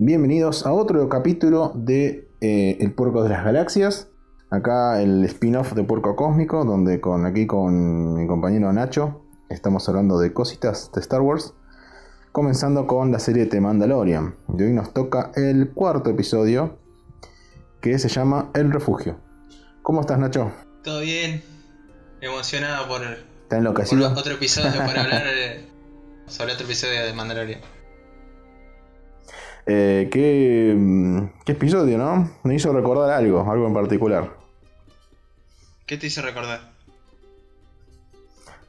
Bienvenidos a otro capítulo de eh, El Puerco de las Galaxias. Acá el spin-off de Puerco Cósmico, donde con aquí con mi compañero Nacho estamos hablando de cositas de Star Wars. Comenzando con la serie de Mandalorian. Y hoy nos toca el cuarto episodio que se llama El Refugio. ¿Cómo estás, Nacho? Todo bien. Emocionado por, ¿Está enloquecido? por otro episodio para hablar eh, sobre otro episodio de Mandalorian. Eh, ¿qué, mm, ¿Qué episodio, no? Me hizo recordar algo, algo en particular. ¿Qué te hizo recordar?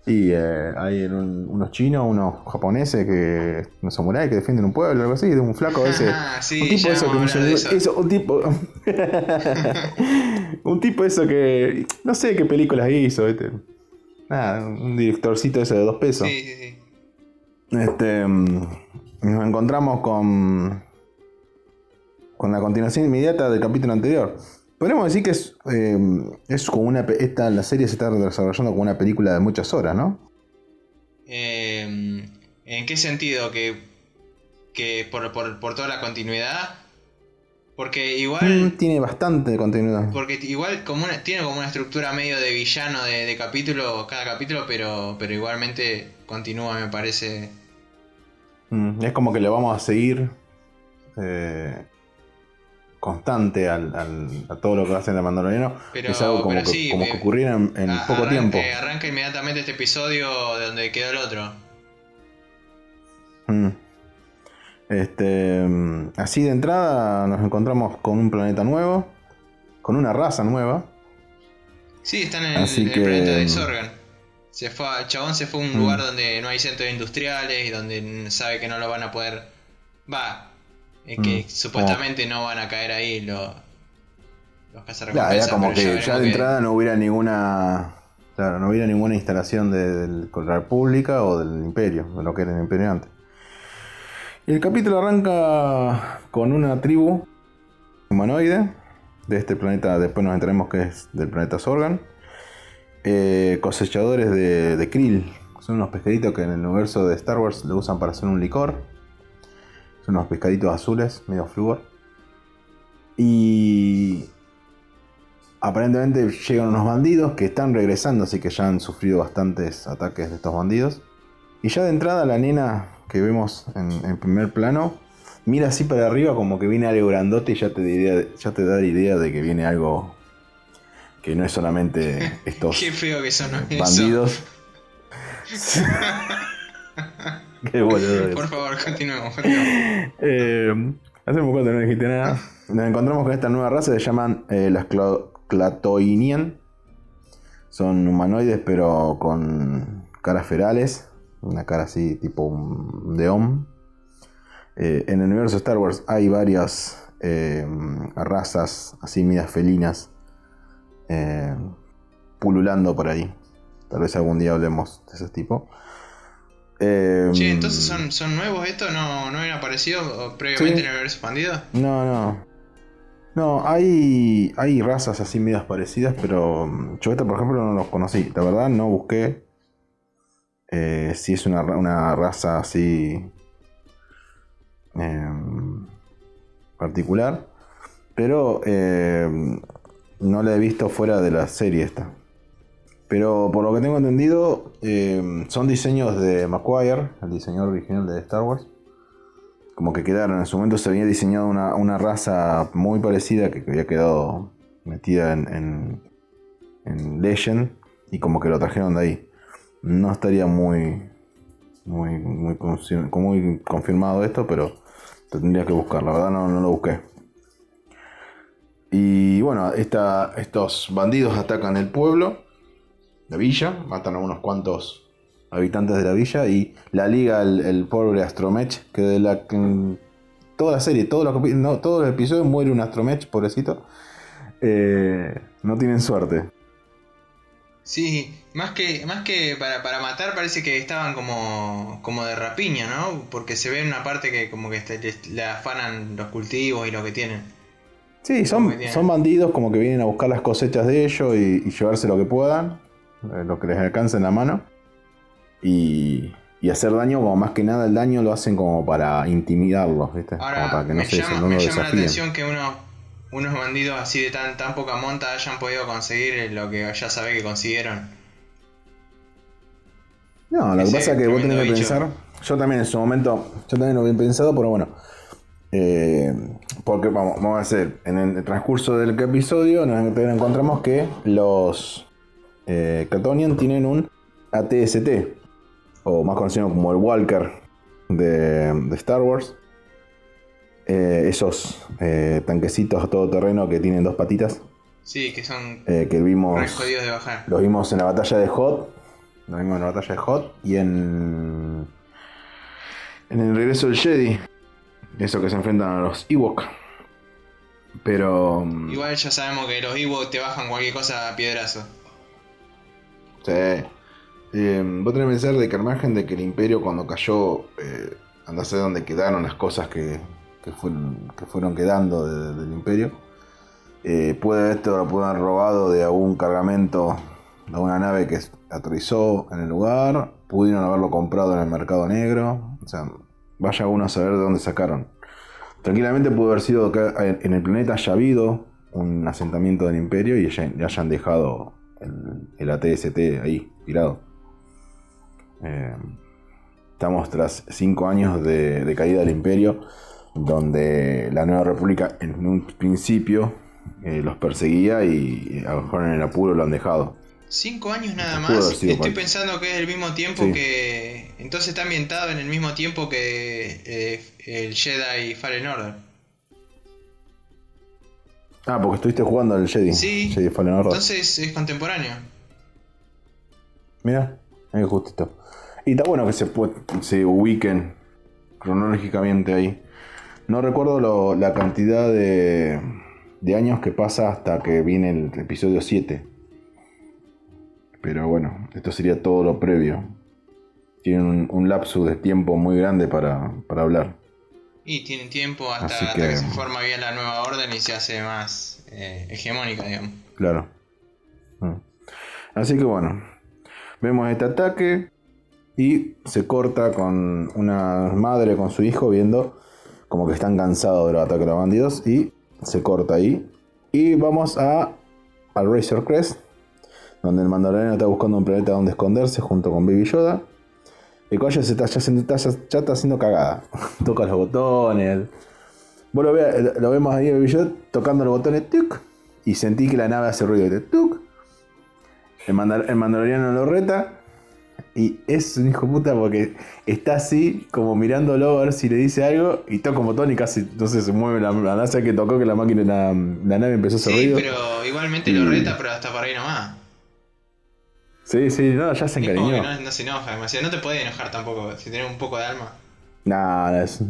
Y eh, hay un- unos chinos, unos japoneses, que unos samuráis que defienden un pueblo, algo así, de un flaco ese. Ah, sí, un tipo eso que me eso. eso, un tipo. un tipo eso que. No sé qué películas hizo, ¿viste? Nada, un directorcito ese de dos pesos. Sí, sí, sí. Este, mm, nos encontramos con, con la continuación inmediata del capítulo anterior. Podríamos decir que es, eh, es como una. Esta, la serie se está desarrollando como una película de muchas horas, ¿no? Eh, ¿En qué sentido? ¿Que, que por, por, por toda la continuidad? Porque Mm, igual... tiene bastante continuidad. Porque igual como una- tiene como una estructura medio de villano de, de capítulo, cada capítulo, pero, pero igualmente continúa, me parece. Mm, es como que le vamos a seguir eh, constante al, al- a todo lo que hace el Mandaloriano. Pero- es algo como, pero que, sí, como me- que ocurriera en, en A- poco tiempo. Arranca inmediatamente este episodio de donde quedó el otro. Mm. Este, mm, así de entrada nos encontramos con un planeta nuevo, con una raza nueva. Sí, están en el, Así en el que- planeta de Sorgan. Se fue, a- el chabón se fue a un Mm. lugar donde no hay centros industriales y donde sabe que no lo van a poder. Va, es que Mm. supuestamente no van a caer ahí los, los Claro, cazarrecompensas. era como pero ya que veremos ya de que- entrada no hubiera ninguna. Claro, no hubiera ninguna instalación de, del- con la República o del Imperio, de lo que era el Imperio antes. Y el capítulo arranca con una tribu humanoide de este planeta, después nos enteremos que es del planeta Sorgan. Eh, cosechadores de, de krill, son unos pescaditos que en el universo de Star Wars lo usan para hacer un licor. Son unos pescaditos azules, medio flúor. Y aparentemente llegan unos bandidos que están regresando, así que ya han sufrido bastantes ataques de estos bandidos. Y ya de entrada la nena que vemos en, en primer plano mira así para arriba como que viene algo grandote y ya te, da idea- ya te da la idea de que viene algo que no es solamente estos Qué feo que son eso. Qué boludo. Por favor, continuemos. continuemos. eh, hace un poco no dijiste nada. Nos encontramos con esta nueva raza se llaman eh, las Cla- Clatoinian. Son humanoides pero con caras ferales. Una cara así tipo un Deom. Eh, en el universo de Star Wars hay varias eh, razas así medias felinas pululando por ahí. Tal vez algún día hablemos de ese tipo. Eh, Che, entonces son, son nuevos estos, ¿No, no habían aparecido previamente Sí. en el universo expandido. No, no. No, hay, hay razas así medias parecidas, pero mm, yo esta, por ejemplo, no los conocí. La verdad, no busqué eh, si es una, una raza así em, particular, pero em, no la he visto fuera de la serie esta. Pero por lo que tengo entendido, em, son diseños de Macquarie, el diseñador original de Star Wars como que quedaron. En su momento se había diseñado una, una raza muy parecida que había quedado metida en, en, en Legend y como que lo trajeron de ahí. No estaría muy muy, muy, muy confirmado esto, pero tendría que buscar. La verdad no, no lo busqué. Y bueno, estos bandidos atacan el pueblo, la villa, matan a unos cuantos habitantes de la villa y la liga el, el pobre Astromech, que de la que- toda la serie, todos los, no, todos los episodios muere un Astromech, pobrecito. Eh, no tienen suerte. Sí, más que, más que para, para matar parece que estaban como, como de rapiña, ¿no? Porque se ve en una parte que como que este- le afanan los cultivos y lo que tienen. Sí, son, son bandidos como que vienen a buscar las cosechas de ellos y, y llevarse lo que puedan, lo que les alcance en la mano. Y, y hacer daño, como más que nada el daño lo hacen como para intimidarlos, ¿viste? Ahora, como para que no me, se llama, me llama la atención que uno, unos bandidos así de tan, tan poca monta hayan podido conseguir lo que ya sabés que consiguieron. No, lo que pasa es que vos tenés que bicho. pensar. Yo también en su momento, yo también lo había pensado, pero bueno. eh, porque vamos, vamos a hacer, en el transcurso del episodio nos encontramos que los eh, Catonian tienen un ATST, o más conocido como el Walker de, de Star Wars. Eh, esos eh, tanquecitos a todo terreno que tienen dos patitas, Sí, que son eh, que vimos jodidos de bajar. los vimos en la batalla de Hot. Los vimos en la batalla de Hot. Y en. En el regreso del Jedi. Eso que se enfrentan a los Ewok. Pero. mm, Igual ya sabemos que los Ewoks te bajan cualquier cosa a piedrazo. Sí. Eh, vos tenés que pensar de que al margen de que el Imperio cuando cayó. Eh, anda a dónde quedaron las cosas que, que, fueron, que fueron quedando de- del Imperio. Eh, puede esto haber robado de algún cargamento de una nave que aterrizó en el lugar. Pudieron haberlo comprado en el mercado negro. O sea, vaya uno a saber de dónde sacaron. Tranquilamente pudo haber sido que en el planeta haya habido un asentamiento del Imperio y y hayan dejado el, el ATST ahí, tirado. Eh, estamos tras cinco años de, de caída del Imperio, donde la Nueva República en un principio eh, los perseguía y a lo mejor en el apuro lo han dejado. Cinco años nada más. Estoy pensando que es el mismo tiempo Sí. que. Entonces está ambientado en el mismo tiempo que eh, el Jedi Fallen Order. Ah, porque estuviste jugando al Jedi. Sí. Jedi Fallen Order. Entonces es contemporáneo. Mira, ahí justito. Y está bueno que se, se ubiquen cronológicamente ahí. No recuerdo lo- la cantidad de, de años que pasa hasta que viene el episodio 7. Pero bueno, esto sería todo lo previo. Tienen un, un lapsus de tiempo muy grande para, para hablar. Y tienen tiempo hasta, Así hasta que- que... se forma bien la nueva orden y se hace más eh, hegemónica, digamos. Claro. Mm. Así que bueno, vemos este ataque y se corta con una madre con su hijo viendo como que están cansados de los ataques de los bandidos y se corta ahí. Y vamos a al Razor Crest, donde el mandaloriano está buscando un planeta donde esconderse junto con Baby Yoda. El ya, se está, ya, se está, ya- está haciendo cagada. Toca los botones. Vos lo, ve- lo vemos ahí, Baby Yoda, tocando los botones. tuk, y sentí que la nave hace ruido. de tuk. El, mandal- el mandaloriano lo reta. Y es un hijo puta porque está así, como mirándolo a ver si le dice algo. Y toca un botón y casi, entonces se mueve la, la NASA que tocó que la máquina, la, la nave empezó a hacer Sí, ruido. pero igualmente Y- lo reta, pero hasta para ahí nomás. Sí, sí, no, ya se Es como que encariñó. no, no se enoja demasiado. No te puede enojar tampoco si tienes un poco de alma. Nada, es...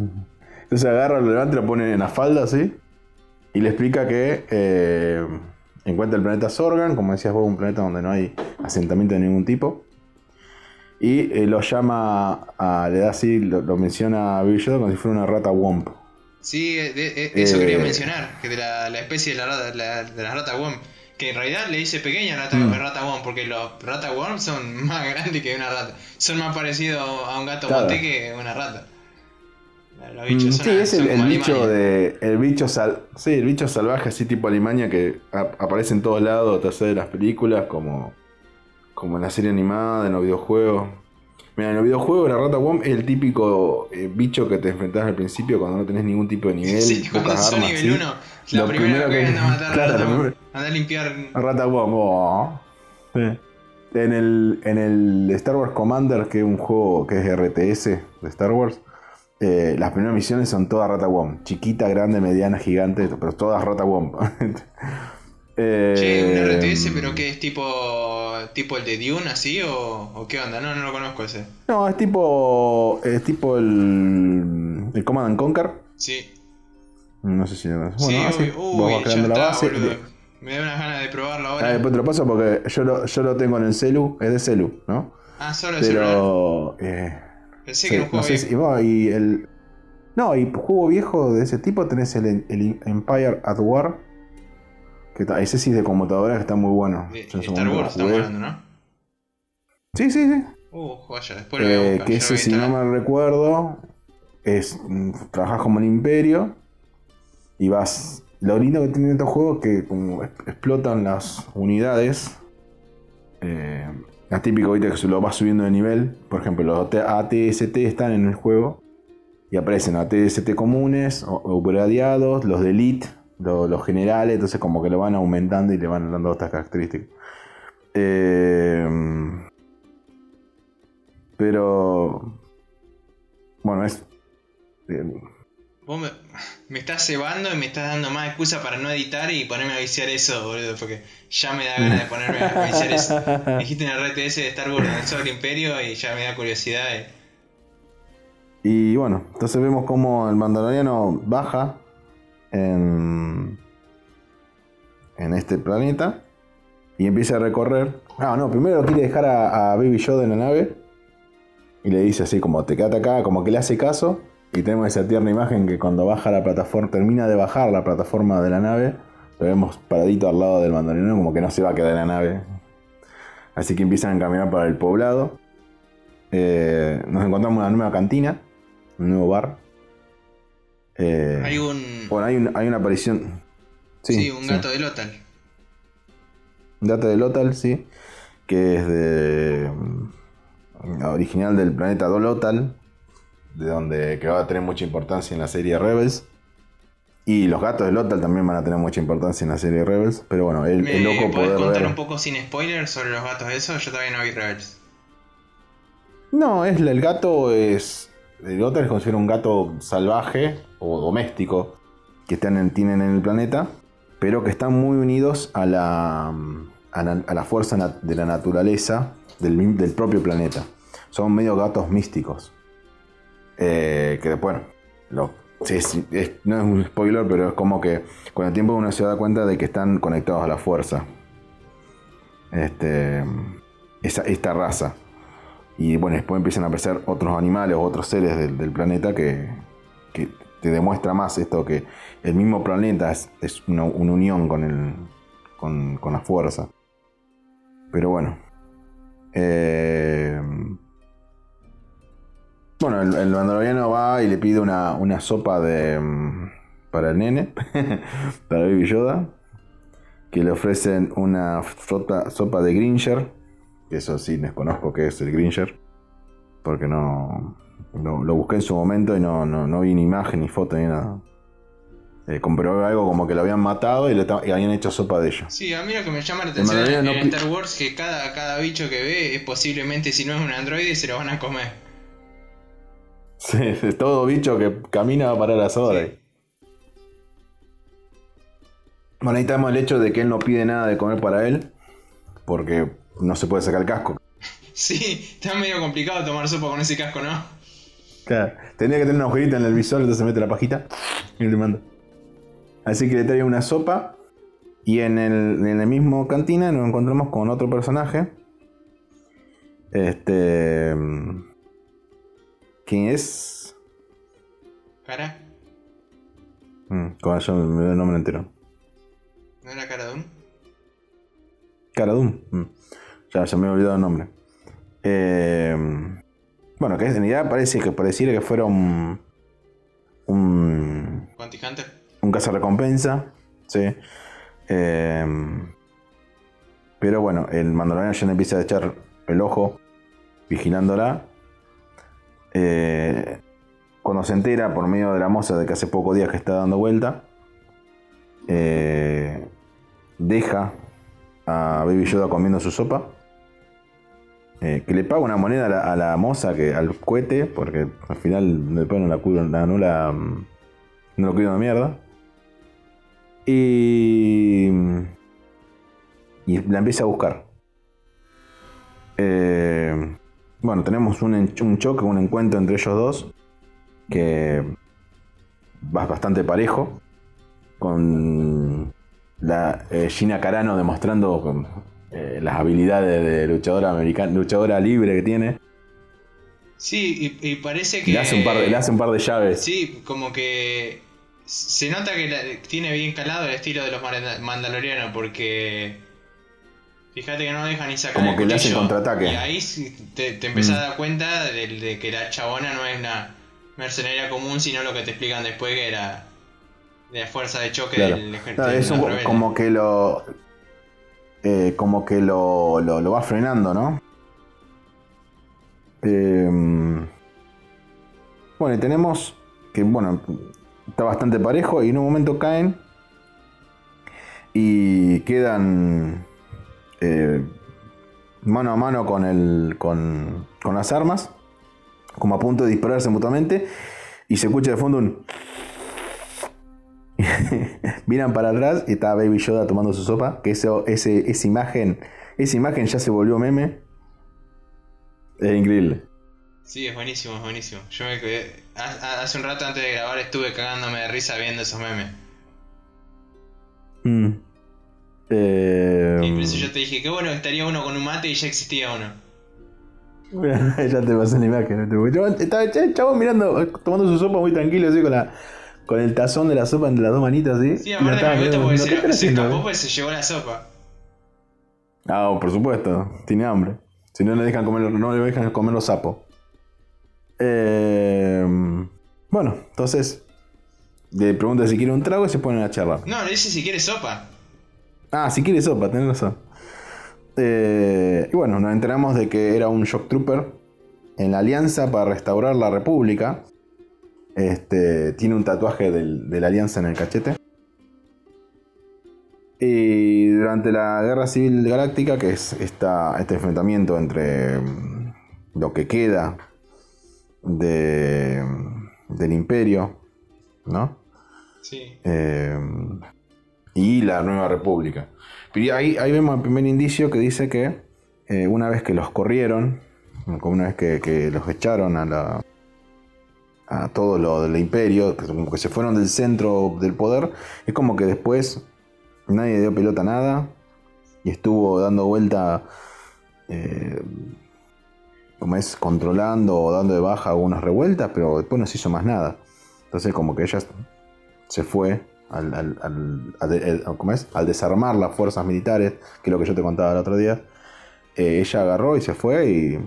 Entonces agarra, lo levanta y lo pone en la falda así. Y le explica que eh, encuentra el planeta Sorgan, como decías vos, un planeta donde no hay asentamiento de ningún tipo. Y eh, lo llama, a, le da así, lo, lo menciona a Baby Yoda como si fuera una rata Womp. Sí, de- de- eso Eh, quería mencionar, que de la, la especie de la rata, la- de la rata worm, que en realidad le dice pequeña rata, Mm. rata worm, porque los rata worm son más grandes que una rata, son más parecidos a un gato Claro. monté que una rata. Los bichos Mm, son, sí, es el, son el como bicho de. El bicho sal, sí, el bicho salvaje así tipo Alemania que aparece en todos lados, te de las películas, como. Como en la serie animada, en los videojuegos. Mira, en los videojuegos la rata Womp es el típico eh, bicho que te enfrentás al principio cuando no tenés ningún tipo de nivel, Sí, cuando pocas sos armas. nivel ¿sí? 1, la Lo primera primero que que- anda a matar a claro, rata worm, primero- anda a limpiar. Rata Womp, oh. Sí. En el, en el Star Wars Commander, que es un juego que es RTS de Star Wars, eh, las primeras misiones son todas Rata Womp. Chiquita, grande, mediana, gigante, pero todas Rata Womp. Eh, Che, un RTS, pero que es tipo tipo el de Dune así o, o qué onda? No, no lo conozco ese. No, es tipo. Es tipo el. El Command and Conquer. Sí. No sé si. Bueno, sí, así. uy, vos uy, vas ya creando la está, base. boludo. Me da unas ganas de probarlo ahora. Ah, después te lo paso porque yo lo, yo lo tengo en el celu. Es de celu, ¿no? Ah, solo el celular. Pero. eh, Pensé Sí, que era un no juego sé viejo. si- bueno, y el. No, y juego viejo de ese tipo tenés el, el Empire at War. Que ese sí es de computadora que está muy bueno. Star Wars estamos hablando, ¿no? Sí, sí, sí. Uh, joya, después lo Eh, que ese, si no mal recuerdo, es mm, trabajas como el imperio y vas. Lo lindo que tiene estos juegos es que como explotan las unidades. Eh, es típico ahorita que se lo vas subiendo de nivel. Por ejemplo, los ATST están en el juego y aparecen ATST comunes, o- upgradeados, los de elite, lo- los generales. Entonces, como que lo van aumentando y le van dando estas características. Eh, pero. Bueno, es. eh, Vos me, me estás cebando y me estás dando más excusa para no editar y ponerme a viciar eso, boludo, porque ya me da ganas de ponerme a viciar eso. Me dijiste en el RTS de Star Wars, en el Sobre Imperio, y ya me da curiosidad. y- Y bueno, entonces vemos como el mandaloriano baja en, en este planeta y empieza a recorrer. Ah, no, primero quiere dejar a, Baby Yoda en la nave y le dice así como te quédate acá, como que le hace caso. Y tenemos esa tierna imagen que cuando baja la plataforma, termina de bajar la plataforma de la nave, lo vemos paradito al lado del mandaloriano como que no se va a quedar en la nave. Así que empiezan a caminar para el poblado. Eh, nos encontramos una nueva cantina, un nuevo bar. Eh, Hay un. bueno, hay, un- hay una aparición. Sí, un gato de Lotal. Un gato de Lotal, sí. Que es de. mm, original del planeta Dolotal. De donde que va a tener mucha importancia en la serie Rebels. Y los gatos de Lotal también van a tener mucha importancia en la serie Rebels. Pero bueno, el, ¿Me el loco podés poder contar ver- un poco sin spoilers sobre los gatos de eso? Yo todavía no vi Rebels. No, es el gato es. El Lothar es como si fuera un gato salvaje o doméstico que están en- tienen en el planeta, pero que están muy unidos a la, la, a la fuerza de la naturaleza del, del propio planeta. Son medio gatos místicos. Eh, que bueno, no es un spoiler, pero es como que con el tiempo uno se da cuenta de que están conectados a la fuerza. Este, esa, esta raza. Y bueno, después empiezan a aparecer otros animales otros seres del, del planeta que, que te demuestra más esto que el mismo planeta es, es una, unión con, el, con, con la fuerza. Pero bueno. Eh, bueno, el, el va y le pide una, una sopa de mm, para el nene, para Baby Yoda, que le ofrecen una sopa de Gringer, que eso sí desconozco qué es el Gringer, porque no lo, lo busqué en su momento y no, no, no vi ni imagen, ni foto, ni nada. Eh, comprobé algo como que lo habían matado y, le y habían hecho sopa de ellos. Sí, a mí lo que me llama la atención en, en no Star Wars que cada, cada bicho que ve es posiblemente, si no es un androide, se lo van a comer. Sí, es todo bicho que camina para las horas. Bueno, ahí tenemos el hecho de que él no pide nada de comer para él, porque no se puede sacar el casco. Sí, está medio complicado tomar sopa con ese casco, ¿no? Claro, tendría que tener una agujerita en el visor, entonces mete la pajita y le manda. Así que le trae una sopa y en el, en la mismo cantina nos encontramos con otro personaje. Este... ¿Quién es? Cara, Mm, con yo me dio el nombre entero. ¿no era cara de un? Cara Doom. Mm. Ya, ya me he olvidado el nombre. Eh, bueno, que en realidad parece que pareciera que fuera un. Un. Hunter. Un cazarrecompensa. Sí. Eh, pero bueno, el mandaloriano ya le empieza a echar el ojo vigilándola. Eh, cuando se entera por medio de la moza de que hace pocos días que está dando vuelta, eh, deja a Baby Yoda comiendo su sopa. Eh, que le paga una moneda a la, moza, que, al cohete, porque al final después no la cuido, no, no la. mm, No lo cuido de mierda. Y. Y la empieza a buscar. Eh, bueno, tenemos un, un choque, un encuentro entre ellos dos. Que va bastante parejo. Con la eh, Gina Carano demostrando eh, las habilidades de luchadora americana, luchadora libre que tiene. Sí, y, y parece que. Le hace un par de, le hace un par de llaves. Sí, como que. Se nota que la- tiene bien calado el estilo de los manda- mandalorianos porque. Fíjate que no dejan ni sacar Como el que le hacen contraataque. Y ahí te, te empezás Mm. a dar cuenta de, de que la chabona no es una mercenaria común, sino lo que te explican después que era de la fuerza de choque Claro. del ejército. Claro, es un- como que lo. Eh, como que lo, lo, va frenando, ¿no? Eh, bueno, y tenemos que, bueno, está bastante parejo y en un momento caen y quedan eh, mano a mano con, el, con, con las armas, como a punto de dispararse mutuamente, y se escucha de fondo un... Miran para atrás y está Baby Yoda tomando su sopa. Que eso, ese, esa imagen. Esa imagen ya se volvió meme. Es increíble. Sí, es buenísimo, es buenísimo. Yo me quedé- ha- ha- hace un rato antes de grabar estuve cagándome de risa viendo esos memes. Mm. Eh, Y por eso yo te dije, qué bueno estaría uno con un mate y ya existía uno. ya te pasé la imagen. ¿no? Yo estaba el chavo mirando, tomando su sopa muy tranquilo, así con la. Con el tazón de la sopa entre las dos manitas, así. Sí, y la aparte me gusta porque ¿no? se, ¿Qué están se escapó pues se llevó la sopa. Ah, por supuesto, tiene hambre. Si no le dejan comer, no le dejan comer los sapos. Eh, bueno, entonces le pregunta si quiere un trago y se ponen a charlar. No, le dice si quiere sopa. Ah, si quiere sopa, tenés razón. Eh, y bueno, nos enteramos de que era un shock trooper en la Alianza para restaurar la República. Este, tiene un tatuaje del- de la Alianza en el cachete. Y durante la Guerra Civil Galáctica, que es esta, este enfrentamiento entre mm, lo que queda de, del imperio, ¿no? Sí. Eh, y la nueva república. Pero ahí, ahí vemos el primer indicio que dice que eh, una vez que los corrieron, como una vez que, que los echaron a la a todo lo del imperio, que como que se fueron del centro del poder, es como que después nadie dio pelota a nada y estuvo dando vuelta, eh, como es, controlando o dando de baja algunas revueltas, pero después no se hizo más nada. Entonces como que ella se fue al, ¿cómo es? al desarmar las fuerzas militares, que es lo que yo te contaba el otro día, eh, ella agarró y se fue y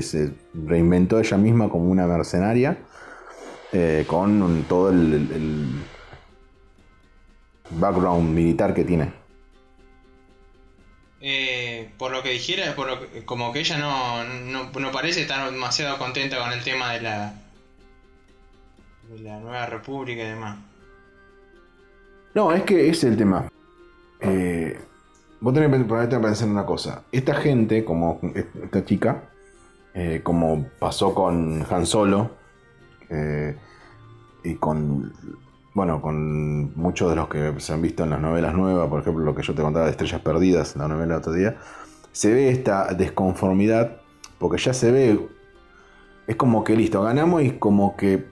se reinventó ella misma como una mercenaria eh, con todo el, background militar que tiene. Eh, por lo que dijera, por lo que- como que ella no, no, no parece estar demasiado contenta con el tema de la de la nueva república y demás. No, es que ese es el tema. Eh, vos tenés que pensar en una cosa. Esta gente, como esta chica, eh, como pasó con Han Solo, eh, y con, bueno, con muchos de los que se han visto en las novelas nuevas, por ejemplo, lo que yo te contaba de Estrellas Perdidas, la novela del otro día, se ve esta desconformidad, porque ya se ve, es como que listo, ganamos y como que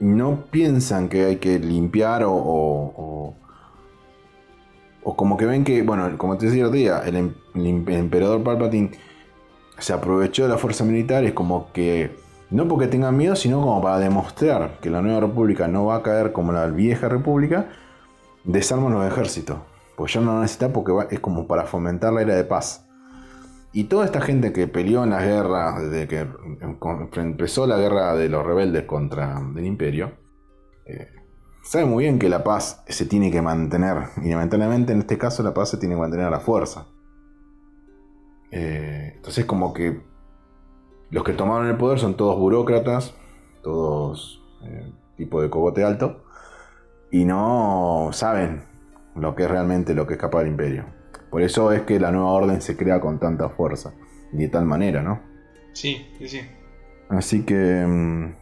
no piensan que hay que limpiar o, o, como que ven que, bueno, como te decía el día, el, em- em- el emperador Palpatine se aprovechó de la fuerza militar, es como que, no porque tengan miedo, sino como para demostrar que la nueva república no va a caer como la vieja república, desarman los ejércitos. Pues ya no necesita porque va- es como para fomentar la era de paz. Y toda esta gente que peleó en la guerra, desde que em- em- empezó la guerra de los rebeldes contra el imperio, eh, sabe muy bien que la paz se tiene que mantener. Y lamentablemente en este caso la paz se tiene que mantener a la fuerza. Eh, entonces como que los que tomaron el poder son todos burócratas, todos eh, tipo de cogote alto, y no saben lo que es realmente lo que es capaz del imperio. Por eso es que la nueva orden se crea con tanta fuerza y de tal manera, ¿no? Sí, sí, sí. Así que. mm,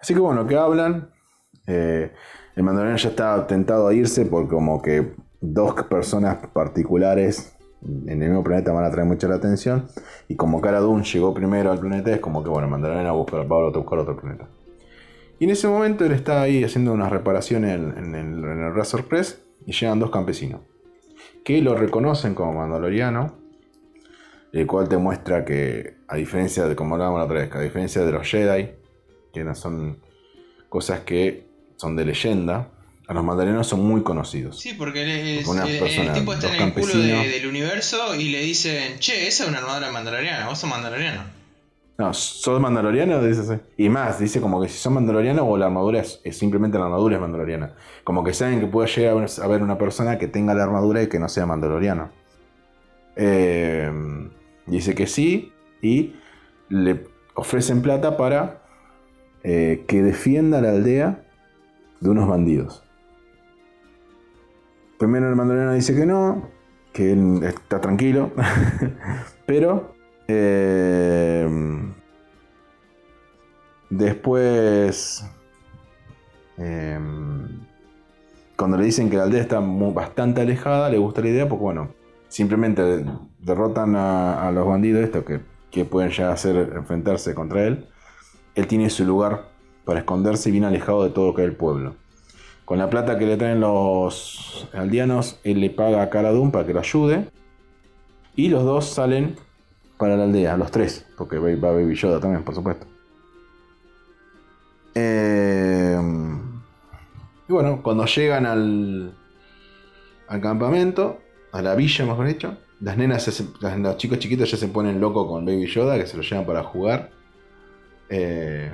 Así que bueno, que hablan. eh, el mandaloriano ya está tentado a irse porque, como que dos personas particulares en el mismo planeta van a traer mucha la atención. Y como Cara Dune llegó primero al planeta, es como que bueno, va a buscar, va a buscar otro planeta. Y en ese momento él está ahí haciendo unas reparaciones en, el, Razor Crest y llegan dos campesinos que lo reconocen como mandaloriano el cual te muestra que, a diferencia de como hablábamos la otra vez, a diferencia de los Jedi, que no son cosas que son de leyenda, los mandalorianos son muy conocidos. Sí, porque es- Porque una el, tipo está en el culo de- del universo y le dicen, che, esa es una armadura mandaloriana, vos sos mandaloriano. No, ¿sos mandaloriano? Dice así. Y más, dice como que si son mandalorianos o la armadura es, es simplemente la armadura es mandaloriana. Como que saben que puede llegar a haber una persona que tenga la armadura y que no sea mandaloriano. Eh, dice que sí y le ofrecen plata para eh, que defienda la aldea de unos bandidos. Primero el mandaloriano dice que no, que él está tranquilo, pero eh, después, eh, cuando le dicen que la aldea está bastante alejada, le gusta la idea porque, bueno, simplemente derrotan a, los bandidos estos que, que pueden ya hacer enfrentarse contra él. Él tiene su lugar para esconderse bien alejado de todo lo que es el pueblo. Con la plata que le traen los aldeanos, él le paga a Cara Dune para que lo ayude. Y los dos salen para la aldea, los tres, porque va Baby Yoda también, por supuesto. Eh, y bueno, cuando llegan al, al campamento, a la villa mejor dicho, las nenas, los chicos chiquitos ya se ponen locos con Baby Yoda, que se lo llevan para jugar. Eh,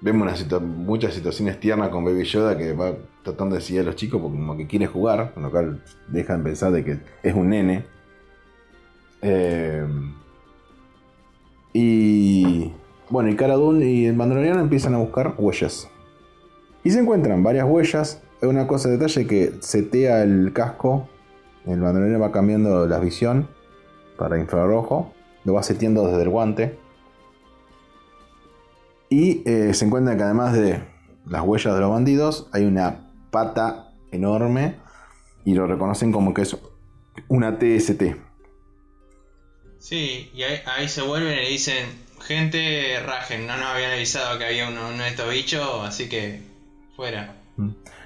vemos una muchas situaciones tiernas con Baby Yoda que va tratando de seguir a los chicos porque como que quiere jugar, con lo cual dejan pensar de que es un nene. Eh, y bueno, y Cara Dune y el Mandaloriano empiezan a buscar huellas. Y se encuentran varias huellas. Es una cosa de detalle que setea el casco. El Mandaloriano va cambiando la visión para infrarrojo. Lo va seteando desde el guante. Y eh, se encuentra que además de las huellas de los bandidos, hay una pata enorme. Y lo reconocen como que es una TST. Sí, y ahí, ahí se vuelven y le dicen, gente, rajen, no nos habían avisado que había uno, uno de estos bichos, así que fuera.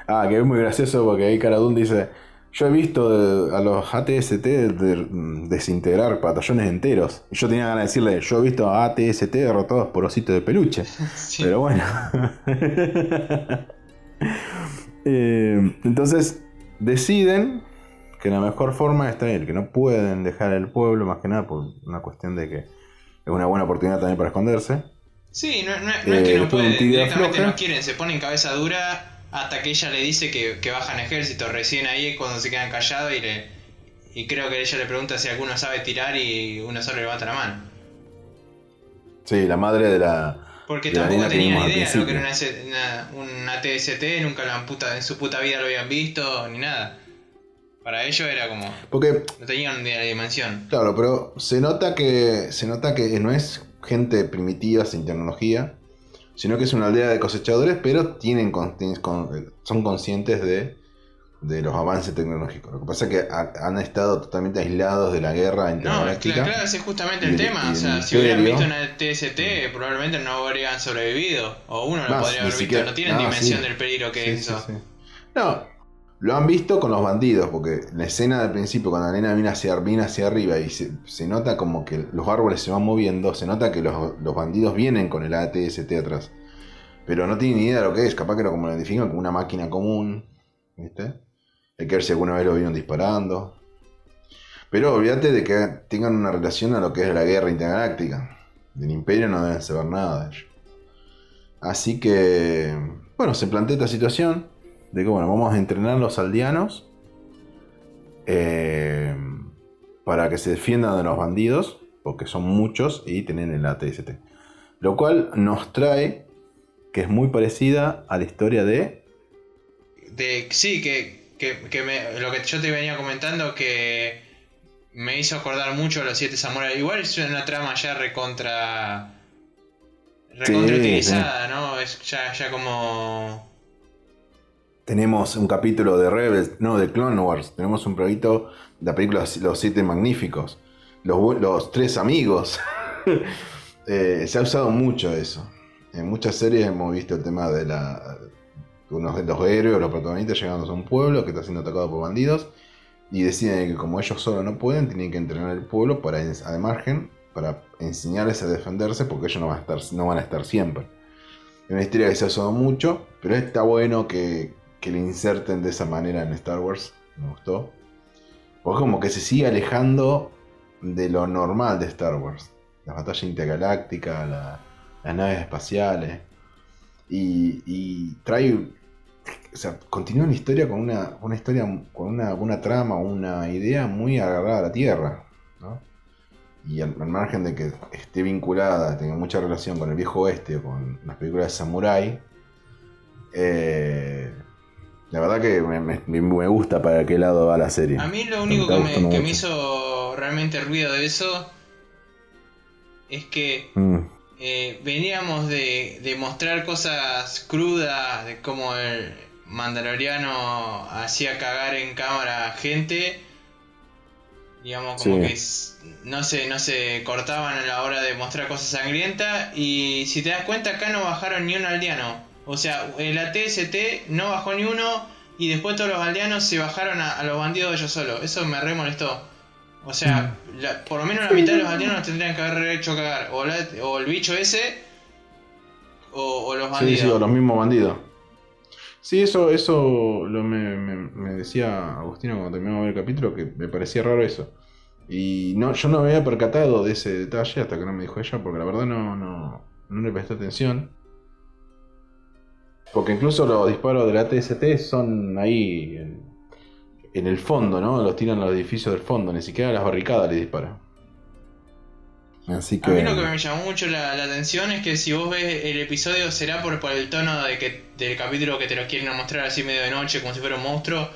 Ah, que es muy gracioso porque ahí Caradun dice: Yo he visto eh, a los ATST de- desintegrar batallones enteros. Y yo tenía ganas de decirle: Yo he visto a ATST derrotados por ositos de peluche. Sí. Pero bueno. Eh, entonces deciden que la mejor forma está ir, que no pueden dejar el pueblo, más que nada por una cuestión de que es una buena oportunidad también para esconderse. Sí, no, no- no Eh, es que no de un pueden, directamente floja. no quieren, se ponen cabeza dura hasta que ella le dice que, que bajan ejército. Recién ahí es cuando se quedan callados y le y creo que ella le pregunta si alguno sabe tirar y uno solo levanta la mano. Sí, la madre de la. Porque de la tampoco vimos al idea de lo que era una, una- un ATST, nunca la puta, en su puta vida lo habían visto ni nada. Para ellos era como. Porque No tenían ni la dimensión. Claro, pero se nota que se nota que no es gente primitiva sin tecnología, sino que es una aldea de cosechadores, pero tienen con- son conscientes de, de los avances tecnológicos. Lo que pasa es que ha- han estado totalmente aislados de la guerra No, intergaláctica. claro, claro, ese es justamente el tema. O sea, si hubieran visto una TST, probablemente no habrían sobrevivido. O uno lo Más, podría haber visto. No tienen ah, dimensión sí. del peligro que Sí, es sí, eso. No, lo han visto con los bandidos, porque la escena del principio, cuando la nena viene hacia, viene hacia arriba y se, nota como que los árboles se van moviendo, se nota que los, los bandidos vienen con el ATST atrás. Pero no tienen ni idea de lo que es, capaz que lo como lo identifican como una máquina común. ¿Viste? Hay que ver si alguna vez lo vieron disparando. Pero olvídate de que tengan una relación a lo que es la guerra intergaláctica. Del imperio no deben saber nada de ello. Así que, bueno, se plantea esta situación de que, bueno, vamos a entrenar a los aldeanos eh, para que se defiendan de los bandidos, porque son muchos y tienen el ATST. Lo cual nos trae que es muy parecida a la historia de... De, sí, que, que, que me- lo que yo te venía comentando que me hizo acordar mucho a los siete samuráis. Igual es una trama ya recontra. recontra Sí, utilizada, ¿no? Es ya, ya como. Tenemos un capítulo de Rebels, no, de Clone Wars. Tenemos un proyecto de la película Los Siete Magníficos. Los, los tres amigos. Eh, se ha usado mucho eso. En muchas series hemos visto el tema de la. unos de los héroes, los protagonistas llegando a un pueblo que está siendo atacado por bandidos. Y deciden que como ellos solo no pueden, tienen que entrenar el pueblo para al margen, para enseñarles a defenderse, porque ellos no van a estar, no van a estar siempre. Es una historia que se ha usado mucho, pero está bueno que, que le inserten de esa manera en Star Wars. Me gustó. Pues como que se sigue alejando de lo normal de Star Wars. La batalla intergaláctica, la- las naves espaciales. Y, y trae. O sea, continúa la historia con una, una historia, con una, una trama, una idea muy agarrada a la Tierra. Y al, al margen de que esté vinculada, tenga mucha relación con el viejo oeste o con las películas de Samurai, eh, la verdad que me, me- me gusta para qué lado va la serie. A mí lo único que me, que me hizo realmente ruido de eso es que Mm, eh, veníamos de, de mostrar cosas crudas, de cómo el mandaloriano hacía cagar en cámara a gente. Digamos, como Sí. que no se, no se cortaban a la hora de mostrar cosas sangrientas. Y si te das cuenta, acá no bajaron ni un aldeano. O sea, el ATST no bajó ni uno. Y después todos los aldeanos se bajaron a, a los bandidos ellos solos. Eso me re molestó. O sea, la- por lo menos la mitad de los aldeanos nos tendrían que haber hecho cagar. O, la- o el bicho ese. O, o los Sí, bandidos. sí, o los mismos bandidos. Sí, eso, eso lo me, me- me decía Agustino cuando terminamos el capítulo, que me parecía raro eso. Y no, yo no me había percatado de ese detalle hasta que no me dijo ella, porque la verdad no, no, no le presté atención. Porque incluso los disparos de la TST son ahí en, en el fondo, ¿no? Los tiran a los edificios del fondo, ni siquiera a las barricadas le disparan. Así que... A mí lo que me llamó mucho la, la atención es que si vos ves el episodio será por, por el tono de que del capítulo que te lo quieren mostrar así medio de noche como si fuera un monstruo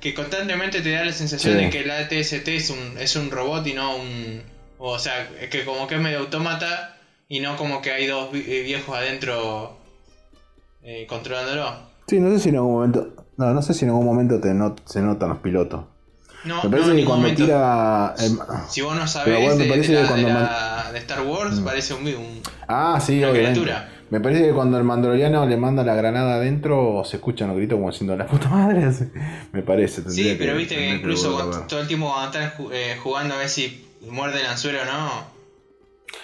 que constantemente te da la sensación Sí. de que el ATST es un, es un robot y no un... O sea, que como que es medio autómata y no como que hay dos eh, viejos adentro eh, controlándolo. Sí, no sé si en algún momento... No, no sé si en algún momento te not- se notan los pilotos. No, Me parece en que cuando momento. tira... em, Si vos no Pero sabés bueno, me de, parece de que la, cuando de man- la- de Star Wars, Mm. parece un, un- Ah, sí, Una obviamente. criatura. Me parece que cuando el mandaloriano le manda la granada adentro, se escuchan los gritos como diciendo la puta madre. Me parece. Sí, pero viste que incluso a todo el tiempo están ju- eh, jugando a ver si muerde el anzuelo o no.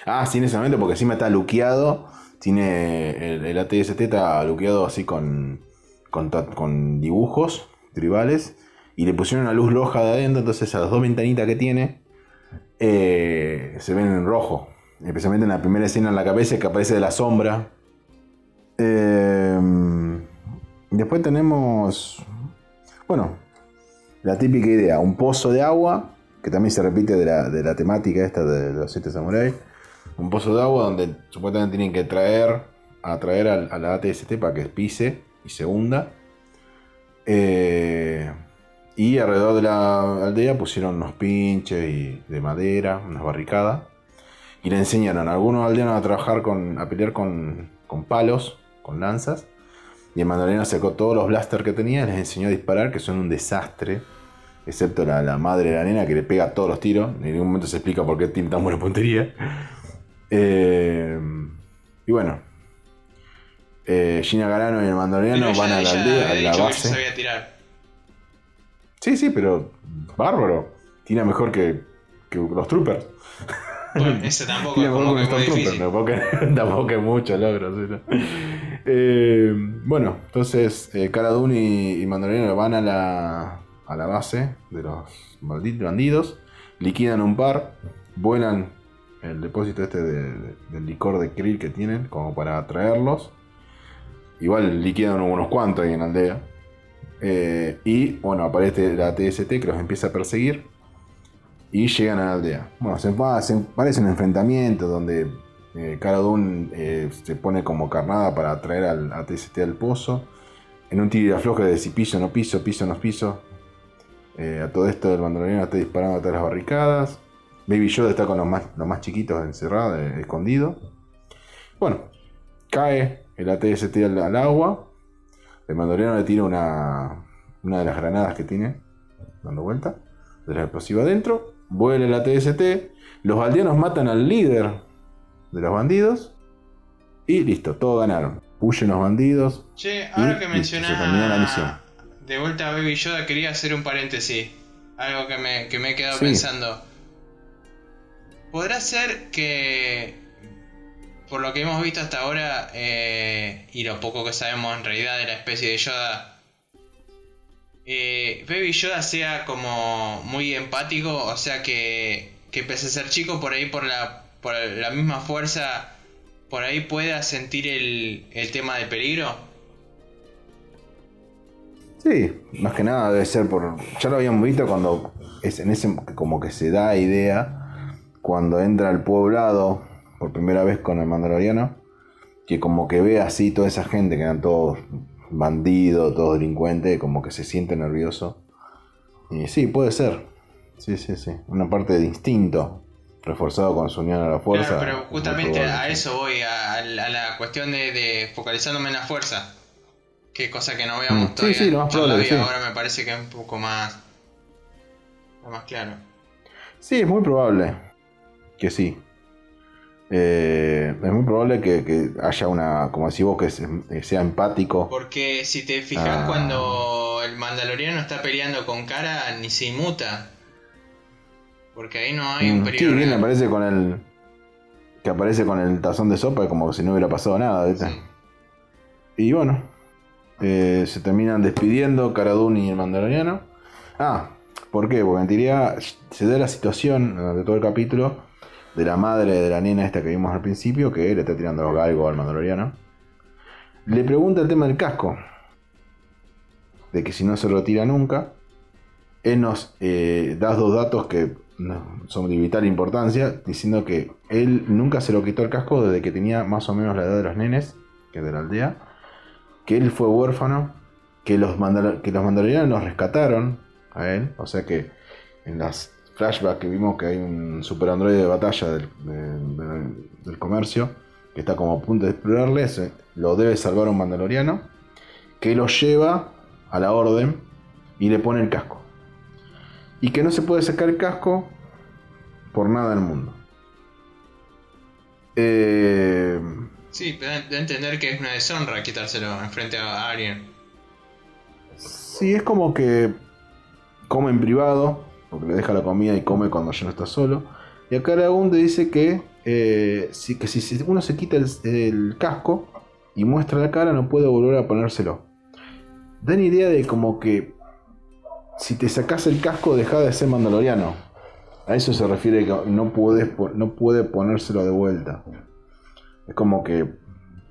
Ah, sí, en ese momento, porque encima está luqueado. Tiene. El, el ATST está luqueado así con, con. con dibujos tribales. Y le pusieron una luz roja de adentro. Entonces, a las dos ventanitas que tiene. eh, se ven en rojo. Especialmente en la primera escena en la cabeza que aparece de la sombra. Eh, después tenemos. Bueno, la típica idea: un pozo de agua. Que también se repite de la, de la temática esta de los siete samuráis. Un pozo de agua donde supuestamente tienen que traer. Atraer al- a, la ATST para que pise y se hunda. Eh, y alrededor de la aldea pusieron unos pinches y de madera, unas barricadas. Y le enseñaron a algunos aldeanos a trabajar con. a pelear con, con palos, con lanzas. Y el mandaloriano sacó todos los blasters que tenía y les enseñó a disparar, que son un desastre. Excepto la, la madre de la nena que le pega todos los tiros. En ningún momento se explica por qué tiene tan buena puntería. Eh, y bueno. Eh, Gina Garano y el mandaloriano van a la aldea, a la que base. sabía tirar. Sí, sí, pero bárbaro. Tira mejor que, que los troopers. Bueno, ese tampoco es como que muy. Tampoco, es- tampoco es mucho logro. ¿sí? Eh, bueno, entonces eh, Cara Dune y, y Mandaloriano van a la, a la base de los malditos bandidos. Liquidan un par. Vuelan el depósito este de- de- del licor de krill que tienen como para traerlos. Igual liquidan unos cuantos ahí en la aldea. Eh, y bueno, aparece la TST que los empieza a perseguir. Y llegan a la aldea. Bueno, se, pa- se parece un enfrentamiento donde eh, eh, se pone como carnada para traer al a TST al pozo. En un tiro y afloje de si piso no piso, piso no piso. Eh, a todo esto el mandaloriano está disparando a todas las barricadas. Baby Yoda está con los más, los más chiquitos encerrados, eh, escondido. Bueno, cae el ATST al, al agua. El mandaloriano le tira una, una de las granadas que tiene, dando vuelta, de la explosiva adentro. Vuela el ATST. Los aldeanos matan al líder de los bandidos. Y listo, todos ganaron. Huyen los bandidos. Che, ahora que menciona de vuelta a Baby Yoda, quería hacer un paréntesis. Algo que me, que me he quedado Sí. pensando. ¿Podrá ser que, por lo que hemos visto hasta ahora, eh, y lo poco que sabemos en realidad de la especie de Yoda, eh, Baby Yoda sea como muy empático, o sea que, que pese a ser chico por ahí por la, por la misma fuerza, por ahí pueda sentir el, el tema de peligro. Sí, más que nada debe ser por. Ya lo habíamos visto cuando es en ese como que se da idea cuando entra al poblado por primera vez con el Mandaloriano, que como que ve así toda esa gente que eran todos bandidos, todos delincuentes, como que se siente nervioso. Y sí, puede ser. Sí, sí, sí. Una parte de instinto reforzado con su unión a la fuerza. Claro, pero justamente a eso voy, a, la cuestión de, focalizándome en la fuerza. Que cosa que no veamos mm. todavía. Sí, sí, lo más probable, Ahora me parece que es un poco más, más claro. Sí, es muy probable que sí. Eh, es muy probable que, haya una, como decís vos, que sea empático. Porque si te fijas, ah. cuando el Mandaloriano está peleando con cara, ni se inmuta. Porque ahí no hay un mm, periodo. Sí, bien aparece con el. Que aparece con el tazón de sopa, como si no hubiera pasado nada, Y bueno, eh, se terminan despidiendo Cara y el Mandaloriano. Ah, ¿por qué? Porque en teoría se da la situación durante todo el capítulo de la madre de la nena esta que vimos al principio, que le está tirando los galgos al Mandaloriano. Le pregunta el tema del casco. De que si no se lo tira nunca. Él nos eh, da dos datos que son de vital importancia, diciendo que él nunca se lo quitó el casco desde que tenía más o menos la edad de los nenes, que es de la aldea. Que él fue huérfano, que los, que los mandalorianos nos rescataron a él, o sea que en las flashback que vimos que hay un super androide de batalla del, comercio que está como a punto de explorarle, lo debe salvar un mandaloriano, que lo lleva a la orden y le pone el casco. Y que no se puede sacar el casco por nada del mundo. Eh... Sí, de entender que es una deshonra quitárselo enfrente a alguien. Sí, es como que come en privado, porque le deja la comida y come cuando ya no está solo. Y acá Aragón dice que, eh, si, que si uno se quita el, casco y muestra la cara, no puede volver a ponérselo. Dan idea de como que si te sacas el casco, deja de ser mandaloriano. A eso se refiere que no, puedes, no puede ponérselo de vuelta. Es como que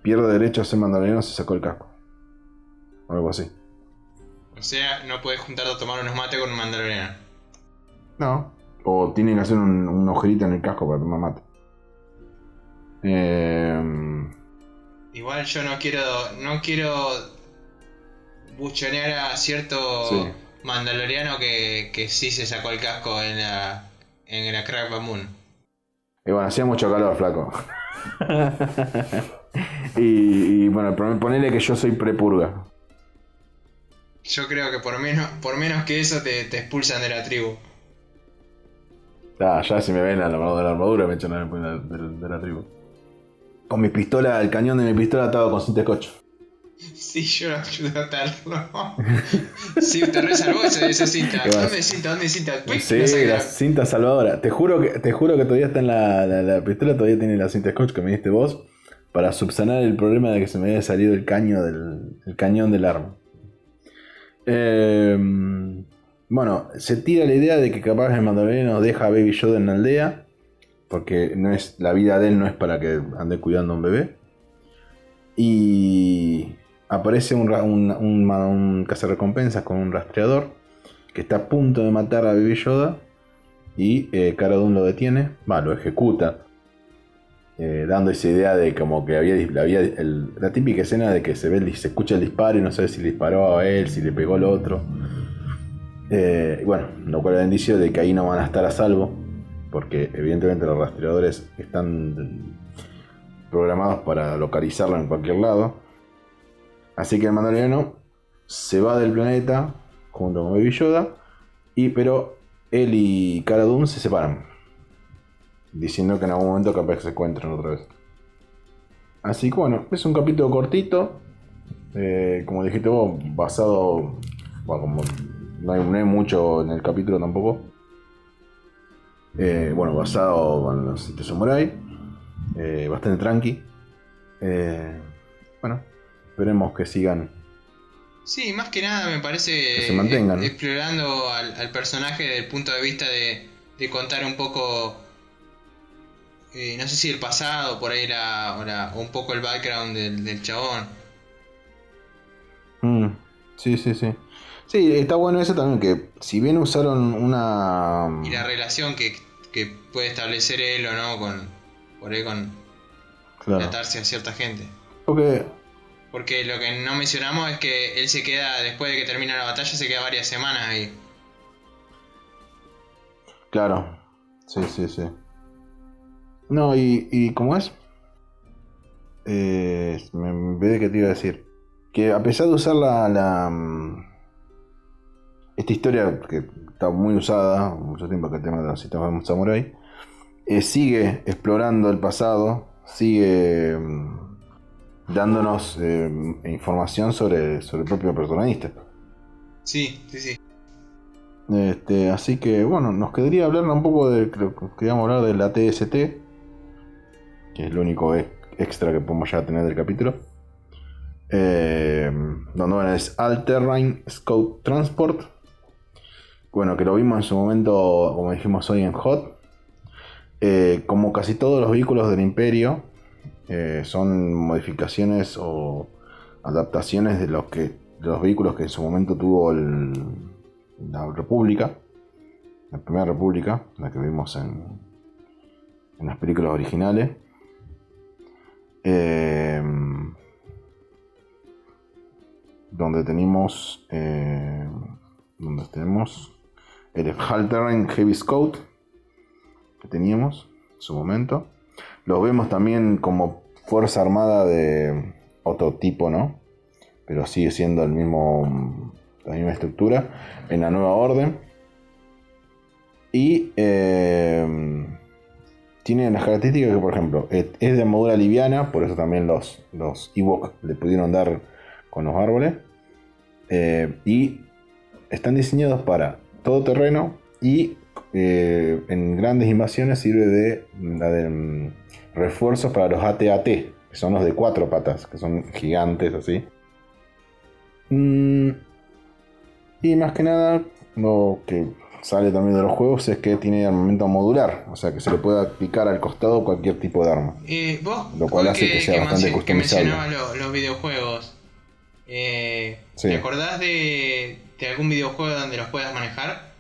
pierde derecho a ser mandaloriano si sacó el casco. O algo así. O sea, no puedes juntar a tomar unos mates con un mandaloriano. No. O tienen que hacer un, un ojerito en el casco para tomar mate. Eh... Igual yo no quiero. No quiero. buchonear a cierto mandaloriano que, que sí se sacó el casco en la. en la Crack Moon. Y bueno, hacía mucho calor, flaco. y, y, bueno, ponele que yo soy prepurga. Yo creo que por menos, por menos que eso te, te expulsan de la tribu. Ah, ya si me ven la, de la armadura me echan de, la tribu. Con mi pistola, el cañón de mi pistola atado con cinta scotch. Sí, yo lo ayudé a atarlo. sí, te resalvó esa, esa cinta. ¿Dónde cinta? ¿Dónde cinta? Sí, la cinta salvadora. Te juro que, te juro que todavía está en la, la, pistola, todavía tiene la cinta scotch que me diste vos. Para subsanar el problema de que se me había salido el caño del el cañón del arma. Eh, bueno, se tira la idea de que capaz el mandaloriano deja a Baby Yoda en la aldea. Porque no es, la vida de él no es para que ande cuidando a un bebé. Y aparece un, un, un, cazarrecompensas con un rastreador que está a punto de matar a Baby Yoda. Y eh, lo detiene, va, lo ejecuta. Eh, dando esa idea de como que había, había la típica escena de que se ve se escucha el disparo y no sabe si disparó a él, si le pegó al otro. Eh, bueno, lo cual da indicio de que ahí no van a estar a salvo, porque evidentemente los rastreadores están programados para localizarlo en cualquier lado. Así que el mandaloriano se va del planeta junto con Baby Yoda, y, pero él y Cara se separan, diciendo que en algún momento capaz que se encuentran otra vez. Así que bueno, es un capítulo cortito, eh, como dijiste vos, basado, como no hay, mucho en el capítulo tampoco. Eh, bueno, basado en los siete samurai. Eh, bastante tranqui. Eh, bueno, esperemos que sigan Sí, más que nada me parece Que se mantengan. explorando al, al personaje desde el punto de vista de, de contar un poco, eh, no sé si el pasado, por ahí la, o, la- o un poco el background del, del chabón. Mm, sí, sí, sí. Sí, está bueno eso también, que si bien usaron una... Y la relación que, que puede establecer él o no con, por ahí con Claro. tratarse a cierta gente. Porque Porque lo que no mencionamos es que él se queda, después de que termina la batalla, se queda varias semanas ahí. Claro, sí, sí, sí. No, y, y ¿cómo es? Eh, me olvidé que te iba a decir. Que a pesar de usar la, la, mm, esta historia que está muy usada, mucho tiempo que el tema de los sistemas samurai, eh, sigue explorando el pasado, sigue mm, dándonos eh, información sobre, sobre el propio protagonista. Sí, sí, sí. Este, así que bueno, nos quedaría hablar un poco de. Creo que queríamos hablar de la TST, que es lo único extra que podemos ya tener del capítulo. Eh, donde bueno, es All Terrain Scout Transport. Bueno, que lo vimos en su momento, como dijimos hoy en Hot. Eh, como casi todos los vehículos del Imperio, eh, son modificaciones o adaptaciones de los que de los vehículos que en su momento tuvo el, la República, la Primera República, la que vimos en, en las películas originales. Eh, donde tenemos donde tenemos el Halterrain Heavy Scout que teníamos en su momento. Lo vemos también como fuerza armada de otro tipo, ¿no? Pero sigue siendo el mismo la misma estructura en la nueva orden. Y eh, tiene las características que, por ejemplo, es de armadura liviana, por eso también los, los Ewok le pudieron dar con los árboles. Eh, y están diseñados para todo terreno y eh, en grandes invasiones sirve de, la de mm, refuerzos para los AT-AT, que son los de cuatro patas, que son gigantes así. Mm, y más que nada, lo que sale también de los juegos es que tiene armamento modular, o sea que se le puede aplicar al costado cualquier tipo de arma. Eh, vos, Lo cual hace que sea bastante que customizable. mencionabas lo- los videojuegos, eh, Sí. ¿te acordás de, de algún videojuego donde los puedas manejar?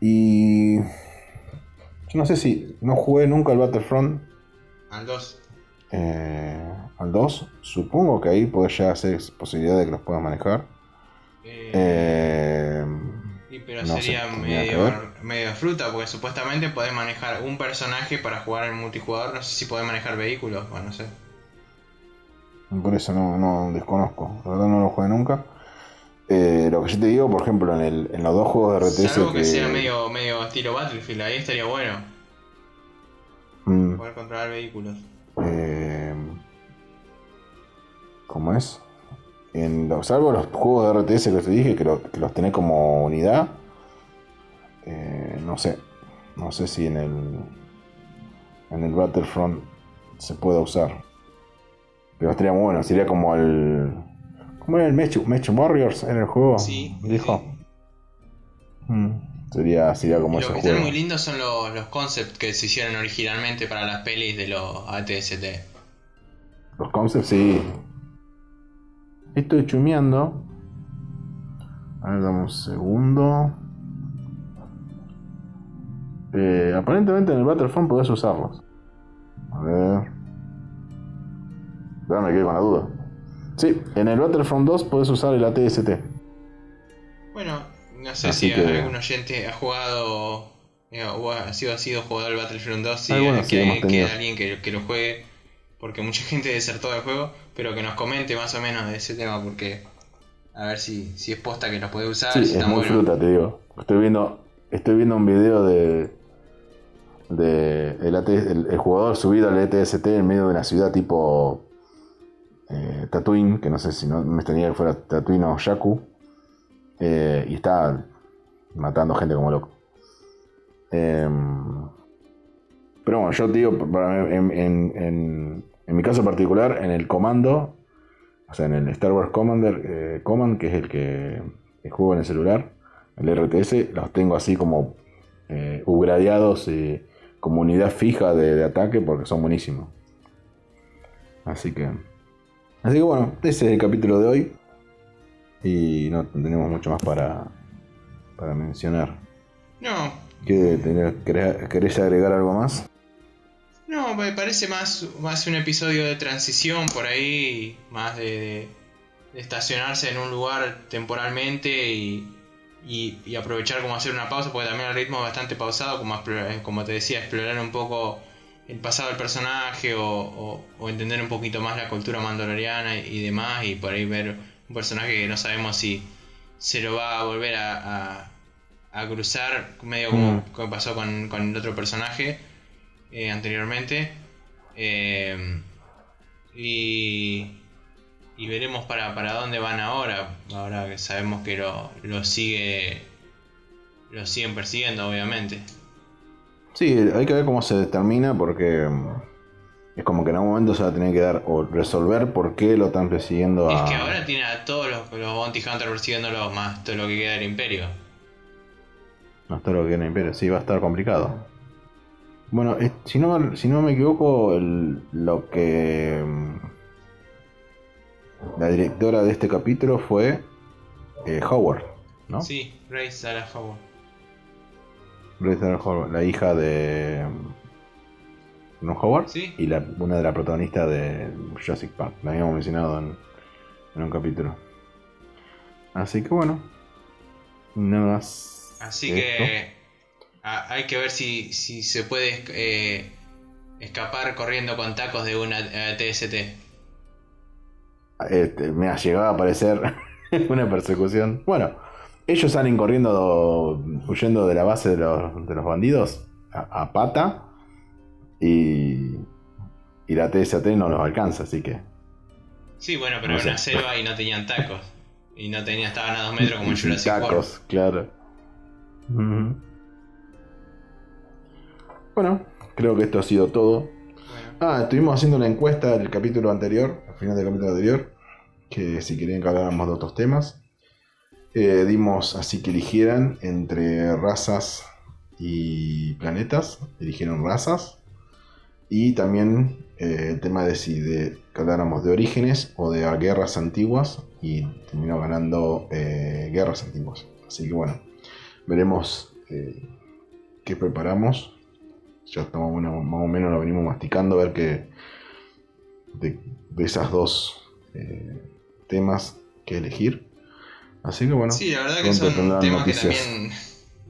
Y. Yo no sé si. No jugué nunca al Battlefront. Al 2. eh, al 2. Supongo que ahí puede ya ser posibilidad de que los puedas manejar. Eh, Eh, y pero no sería medio, medio fruta, porque supuestamente podés manejar un personaje para jugar en multijugador. No sé si podés manejar vehículos, bueno, no sé. por eso no, no desconozco. La verdad no lo jugué nunca. Eh, lo que yo te digo, por ejemplo, en, el- en los dos juegos de RTS. Salvo que, sea medio, medio estilo Battlefield, ahí estaría bueno Mm, poder controlar vehículos. eh, ¿Cómo es? En los, salvo los juegos de RTS que te dije, que, lo- que los tenés como unidad. eh, no sé. No sé si en el. En el Battlefront se pueda usar. Pero estaría muy bueno. Sería como el. ¿Cómo era el Mech, Mech Warriors en el juego? Sí, Dijo. Mm, Sería, sería como Y ese lo que juego. están muy lindos son los, los concepts que se hicieron originalmente para las pelis de los ATST. Los concepts, sí. Estoy chumeando. A ver, dame un segundo. Eh, aparentemente en el Battlefront podés usarlos. A ver. Ya me quedé con la duda. Sí, en el Battlefront 2 podés usar el ATST. Bueno, no sé Así si que- algún oyente ha jugado eh, o ha sido, ha sido jugador del Battlefront 2 si Algunos que, alguien que, que lo juegue, porque mucha gente desertó del juego, pero que nos comente más o menos de ese tema, porque a ver si, si es posta que los puede usar, Sí, si es muy fruta, te digo. Estoy viendo, estoy viendo un video de, de el, AT el- el jugador subido al ETST en medio de una ciudad tipo eh, Tatooine, que no sé si no me extrañaría que fuera Tatooine o Jakku, eh, y está matando gente como loco. Em, pero bueno, yo te digo, en, en- en- mi caso particular, en el comando, O sea, en el Star Wars Commander, eh, Command, que es el que, juego en el celular, el RTS, los tengo así como eh, upgradeados y como unidad fija de, de ataque porque son buenísimos. Así que. Así que bueno, ese es el capítulo de hoy. Y no tenemos mucho más para, para mencionar. No, ¿Qué, tenés- querés, agregar algo más? no, me parece más, más un episodio de transición por ahí, más de, de- de estacionarse en un lugar temporalmente y, y, y aprovechar como hacer una pausa, porque también el ritmo es bastante pausado, como, como te decía, explorar un poco el pasado del personaje o, o- o entender un poquito más la cultura mandaloriana y, y demás, y por ahí ver un personaje que no sabemos si se lo va a volver a, a- a cruzar, medio como, Mm. como pasó con, con el otro personaje eh, anteriormente. Eh, y, y veremos para, para dónde van ahora, ahora que sabemos que lo, lo sigue lo siguen persiguiendo, obviamente. Sí, hay que ver cómo se determina porque mm, es como que en algún momento se va a tener que dar o resolver por qué lo están persiguiendo a... Es que ahora tiene a todos los, los Bounty Hunters persiguiéndolo, más todo lo que queda del Imperio. No está lo que viene Imperio, sí, va a estar complicado. Bueno, eh, si no, si no me equivoco, el- lo que mm, la directora de este capítulo fue eh, Howard, ¿no? Sí, Rey Sarah Howard. Dallas Howard, la hija de mm, Ron Howard Sí. y la, una de las protagonistas de Jurassic Park. La habíamos mencionado en, en un capítulo. Así que bueno, nada más. Así que a- hay que ver si, si se puede eh, escapar corriendo con tacos de una eh, TST. Este, me ha llegado a aparecer una persecución. Bueno, ellos salen corriendo, huyendo de la base de los, de los bandidos a, a pata y, y la TST no los alcanza, así que. Sí, bueno, pero No era sé. una selva y no tenían tacos. Y no tenían, estaban a dos metros como en Jurassic. Tacos, claro. Ujú. Bueno, creo que esto ha sido todo. Ah, estuvimos haciendo una encuesta del capítulo anterior, al final del capítulo anterior, que si querían que habláramos de otros temas. Eh, dimos así que eligieran entre razas y planetas. Eligieron razas. Y también eh, el tema de si de, que habláramos de orígenes o de guerras antiguas. Y terminó ganando eh, guerras antiguas. Así que bueno, veremos qué preparamos. Ya estamos más o menos lo venimos masticando a ver qué de, de esas dos temas que elegir. Así que bueno, sí, la verdad que son temas noticias. que también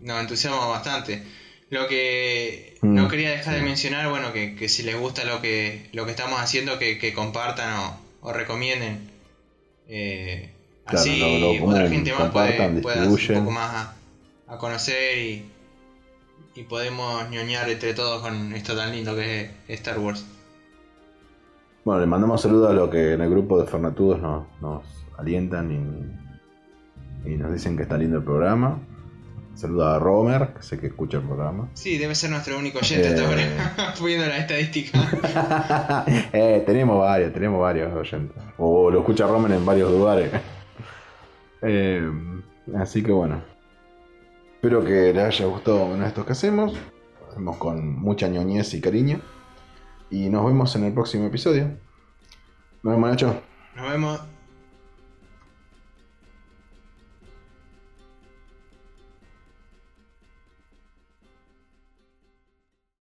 nos entusiasman bastante. Lo que Mm, no quería dejar de mencionar, bueno, que, que si les gusta lo que, lo que estamos haciendo, que, que compartan o, o recomienden. Eh, Claro, así lo- lo otra gente más puede, pueda un poco más a, a conocer y, y podemos ñoñar entre todos con esto tan lindo que es Star Wars. Bueno, le mandamos saludos a los que en el grupo de Fernatudos nos, nos alientan y, y nos dicen que está lindo el programa. Saludos a Romer, que sé que escucha el programa. Sí, debe ser nuestro único oyente hasta Eh. ahora, viendo la estadística. eh, tenemos varios, tenemos varios oyentes. O lo escucha Romer en varios lugares. Eh, así que bueno. Espero que les haya gustado bueno, esto que hacemos. Hacemos con mucha ñoñez y cariño. Y nos vemos en el próximo episodio. Nos vemos, Nacho. Nos vemos.